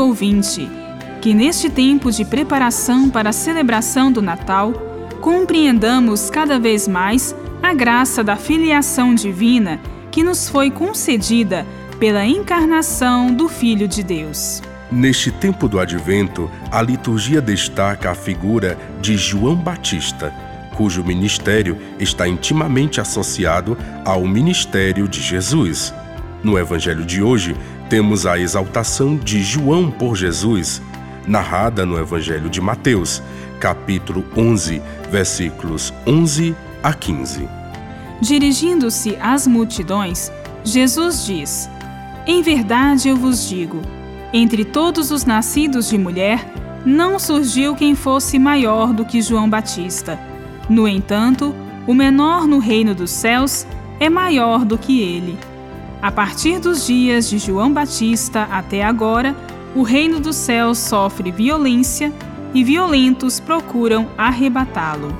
ouvinte, que neste tempo de preparação para a celebração do Natal, compreendamos cada vez mais a graça da filiação divina que nos foi concedida pela encarnação do Filho de Deus. Neste tempo do advento, a liturgia destaca a figura de João Batista, cujo ministério está intimamente associado ao ministério de Jesus. No evangelho de hoje, temos a exaltação de João por Jesus, narrada no evangelho de Mateus, capítulo 11, versículos 11 a 15. Dirigindo-se às multidões, Jesus diz: Em verdade eu vos digo, entre todos os nascidos de mulher, não surgiu quem fosse maior do que João Batista. No entanto, o menor no reino dos céus é maior do que ele. A partir dos dias de João Batista até agora, o reino dos céus sofre violência e violentos procuram arrebatá-lo.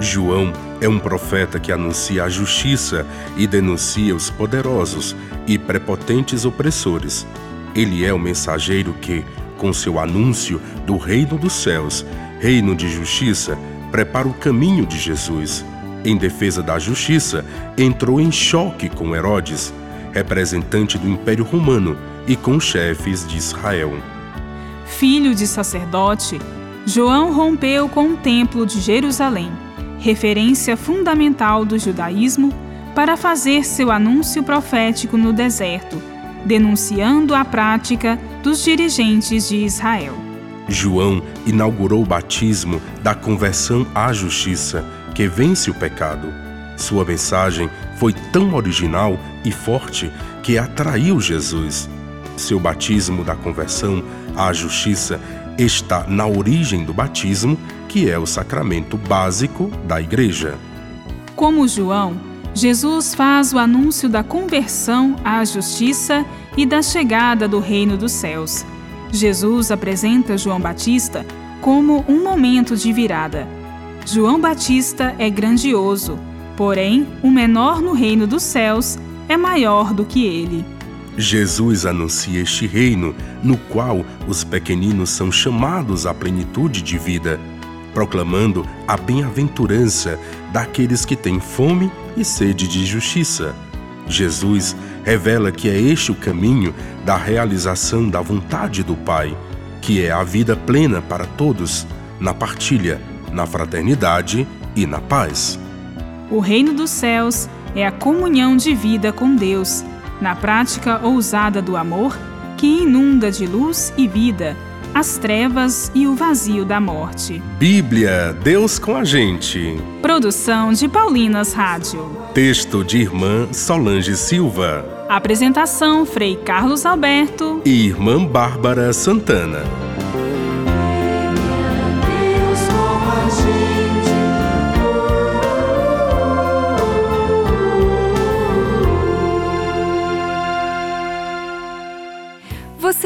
João é um profeta que anuncia a justiça e denuncia os poderosos e prepotentes opressores. Ele é o mensageiro que, com seu anúncio do reino dos céus, reino de justiça, prepara o caminho de Jesus. Em defesa da justiça, entrou em choque com Herodes, representante do Império Romano, e com chefes de Israel. Filho de sacerdote, João rompeu com o Templo de Jerusalém, referência fundamental do judaísmo, para fazer seu anúncio profético no deserto, denunciando a prática dos dirigentes de Israel. João inaugurou o batismo da conversão à justiça, que vence o pecado. Sua mensagem foi tão original e forte que atraiu Jesus. Seu batismo da conversão à justiça está na origem do batismo, que é o sacramento básico da Igreja. Como João, Jesus faz o anúncio da conversão à justiça e da chegada do reino dos céus. Jesus apresenta João Batista como um momento de virada. João Batista é grandioso, porém, o menor no reino dos céus é maior do que ele. Jesus anuncia este reino, no qual os pequeninos são chamados à plenitude de vida, proclamando a bem-aventurança daqueles que têm fome e sede de justiça. Jesus revela que é este o caminho da realização da vontade do Pai, que é a vida plena para todos, na partilha, na fraternidade e na paz. O reino dos céus é a comunhão de vida com Deus na prática ousada do amor que inunda de luz e vida as trevas e o vazio da morte. Bíblia, Deus com a gente. Produção de Paulinas Rádio. Texto de irmã Solange Silva. Apresentação Frei Carlos Alberto e irmã Bárbara Santana.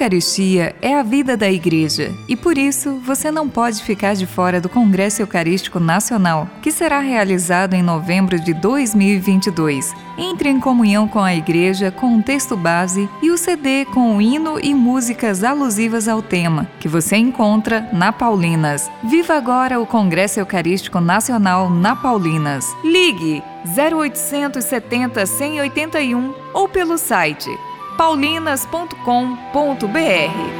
Eucaristia é a vida da Igreja e por isso você não pode ficar de fora do Congresso Eucarístico Nacional, que será realizado em novembro de 2022. Entre em comunhão com a Igreja com o texto base e o CD com o hino e músicas alusivas ao tema, que você encontra na Paulinas. Viva agora o Congresso Eucarístico Nacional na Paulinas. Ligue 0870 181 ou pelo site paulinas.com.br.